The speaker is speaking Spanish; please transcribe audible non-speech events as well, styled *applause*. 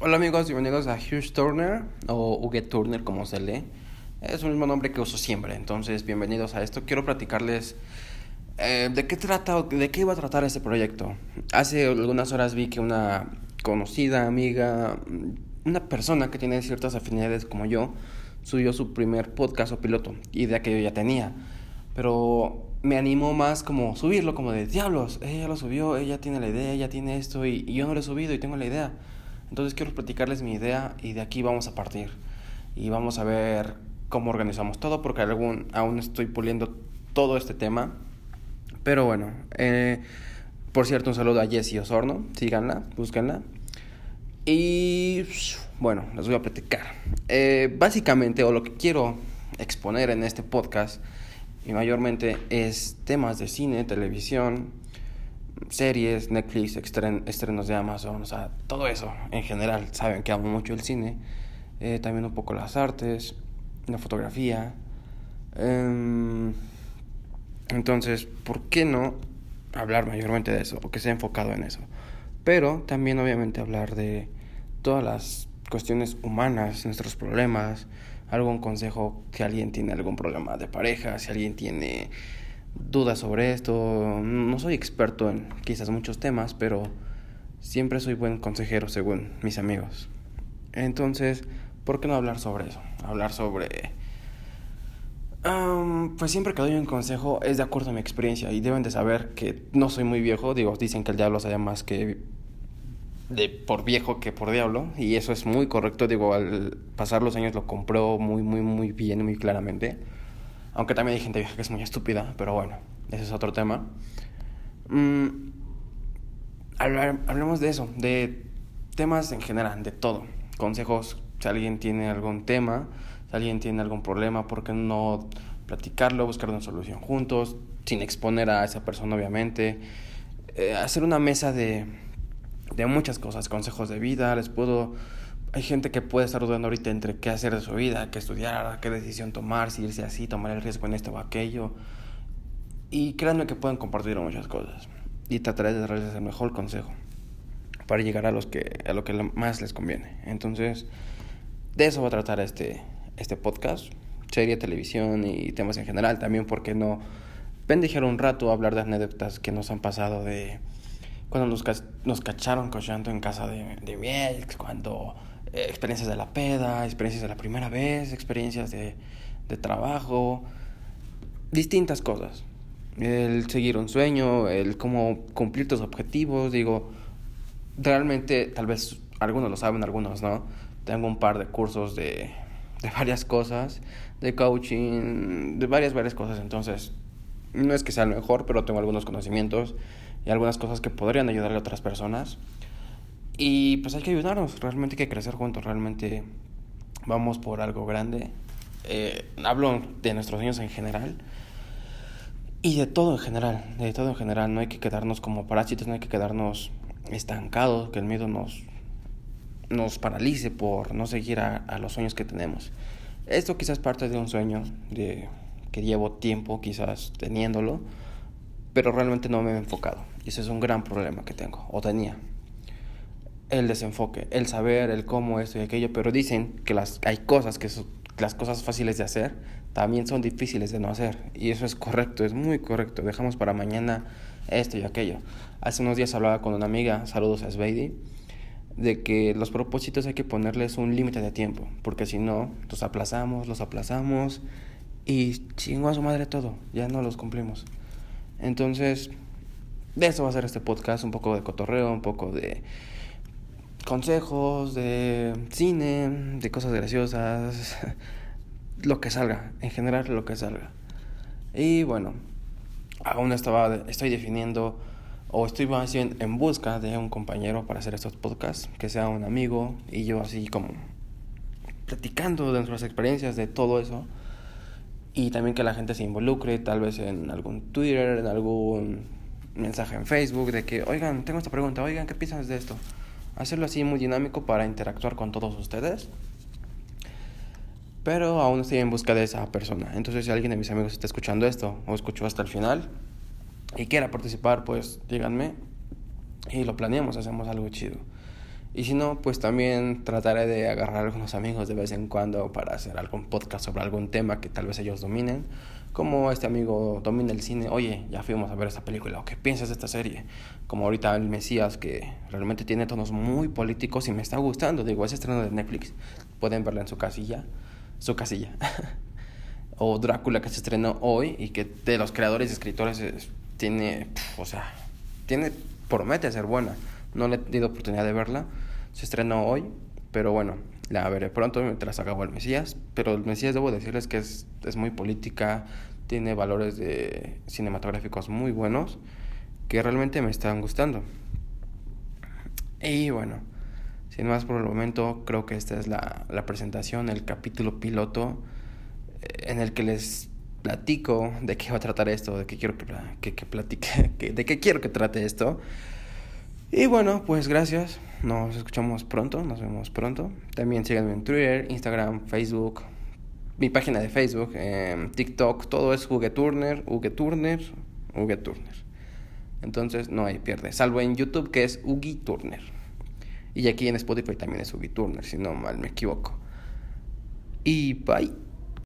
Hola amigos, bienvenidos a Hugh Turner o Hugo Turner como se lee. Es el mismo nombre que uso siempre, entonces bienvenidos a esto. Quiero platicarles eh, de qué trata, de qué iba a tratar este proyecto. Hace algunas horas vi que una conocida amiga, una persona que tiene ciertas afinidades como yo, subió su primer podcast o piloto, idea que yo ya tenía. Pero me animó más como subirlo, como de diablos, ella lo subió, ella tiene la idea, ella tiene esto y yo no lo he subido y tengo la idea. Entonces quiero platicarles mi idea y de aquí vamos a partir. Y vamos a ver cómo organizamos todo porque algún, aún estoy puliendo todo este tema. Pero bueno, eh, por cierto, un saludo a Jessie Osorno. Síganla, búsquenla. Y bueno, les voy a platicar. Eh, básicamente, o lo que quiero exponer en este podcast, y mayormente es temas de cine, televisión, series, Netflix, estrenos de Amazon, o sea, todo eso en general. Saben que amo mucho el cine, eh, también un poco las artes, la fotografía. Em, entonces, ¿por qué no hablar mayormente de eso o que sea enfocado en eso? Pero también obviamente hablar de todas las cuestiones humanas, nuestros problemas, algún consejo si alguien tiene algún problema de pareja, si alguien tiene dudas sobre esto. No soy experto en quizás muchos temas, pero siempre soy buen consejero según mis amigos. Entonces, ¿por qué no hablar sobre eso? Hablar sobre... pues siempre que doy un consejo es de acuerdo a mi experiencia y deben de saber que no soy muy viejo. Digo, dicen que el diablo sabe más que de por viejo que por diablo y eso es muy correcto. Digo, al pasar los años lo compró muy, muy, muy bien, muy claramente. Aunque también hay gente vieja que es muy estúpida, pero bueno, ese es otro tema. Mm, hablemos de eso, de temas en general, de todo. Consejos, si alguien tiene algún tema, si alguien tiene algún problema, ¿por qué no platicarlo, buscar una solución juntos, sin exponer a esa persona, obviamente? Eh, hacer una mesa de, de muchas cosas, consejos de vida, les puedo hay gente que puede estar dudando ahorita entre qué hacer de su vida, qué estudiar, qué decisión tomar, si irse así, tomar el riesgo en esto o aquello. Y créanme que pueden compartir muchas cosas. Y trataré de darles el mejor consejo para llegar a, los que, a lo que más les conviene. Entonces, de eso va a tratar este, este podcast, serie, televisión y temas en general. También, porque no pendejear un rato a hablar de anécdotas que nos han pasado de cuando nos, nos cacharon cochando en casa de, de miel, cuando eh, experiencias de la peda, experiencias de la primera vez, experiencias de, de trabajo, distintas cosas. El seguir un sueño, el cómo cumplir tus objetivos, digo, realmente tal vez algunos lo saben, algunos no. Tengo un par de cursos de, de varias cosas, de coaching, de varias, varias cosas, entonces no es que sea el mejor, pero tengo algunos conocimientos y algunas cosas que podrían ayudarle a otras personas. Y pues hay que ayudarnos, realmente hay que crecer juntos, realmente vamos por algo grande. Eh, hablo de nuestros sueños en general y de todo en general, de todo en general. No hay que quedarnos como parásitos, no hay que quedarnos estancados, que el miedo nos, nos paralice por no seguir a, los sueños que tenemos. Esto quizás parte de un sueño que llevo tiempo quizás teniéndolo, pero realmente no me he enfocado. Y ese es un gran problema que tengo, o tenía el desenfoque, el saber, el cómo, esto y aquello, pero dicen que las, hay cosas que las cosas fáciles de hacer también son difíciles de no hacer. Y eso es correcto, es muy correcto. Dejamos para mañana esto y aquello. Hace unos días hablaba con una amiga, saludos a Sveidi, de que los propósitos hay que ponerles un límite de tiempo, porque si no, los aplazamos, los aplazamos y chingo a su madre todo, ya no los cumplimos. Entonces, de eso va a ser este podcast, un poco de cotorreo, un poco de consejos de cine, de cosas graciosas, *laughs* lo que salga, en general lo que salga. Y bueno, aún estaba, estoy definiendo o estoy más bien en busca de un compañero para hacer estos podcasts, que sea un amigo y yo así como platicando de nuestras experiencias, de todo eso. Y también que la gente se involucre, tal vez en algún Twitter, en algún mensaje en Facebook, de que, oigan, tengo esta pregunta, oigan, ¿qué piensas de esto? Hacerlo así muy dinámico para interactuar con todos ustedes. Pero aún estoy en busca de esa persona. Entonces, si alguien de mis amigos está escuchando esto o escuchó hasta el final y quiera participar, pues díganme y lo planeamos, hacemos algo chido. Y si no, pues también trataré de agarrar a algunos amigos de vez en cuando para hacer algún podcast sobre algún tema que tal vez ellos dominen. Como este amigo domina el cine, oye, ya fuimos a ver esta película, ¿o qué piensas de esta serie? Como ahorita el Mesías, que realmente tiene tonos muy políticos y me está gustando. Digo, es estreno de Netflix, pueden verla en su casilla, su casilla. *laughs* o Drácula, que se estrenó hoy y que de los creadores y escritores tiene, o sea, tiene, promete ser buena. No le he tenido oportunidad de verla. Se estrenó hoy, pero bueno, la veré pronto mientras acabo el Mesías. Pero el Mesías debo decirles que es, es muy política, tiene valores de cinematográficos muy buenos que realmente me están gustando. Y bueno, sin más por el momento, creo que esta es la, la presentación, el capítulo piloto eh, en el que les platico de qué va a tratar esto, de qué quiero que, que, que platique, *laughs* de qué quiero que trate esto. Y bueno, pues gracias. Nos escuchamos pronto, nos vemos pronto. También síganme en Twitter, Instagram, Facebook, mi página de Facebook, eh, TikTok, todo es Hugue Turner, Hugue Turner, Hugue Turner. Entonces no hay pierde, salvo en YouTube que es Ugi Turner. Y aquí en Spotify también es Ugi Turner, si no mal me equivoco. Y bye.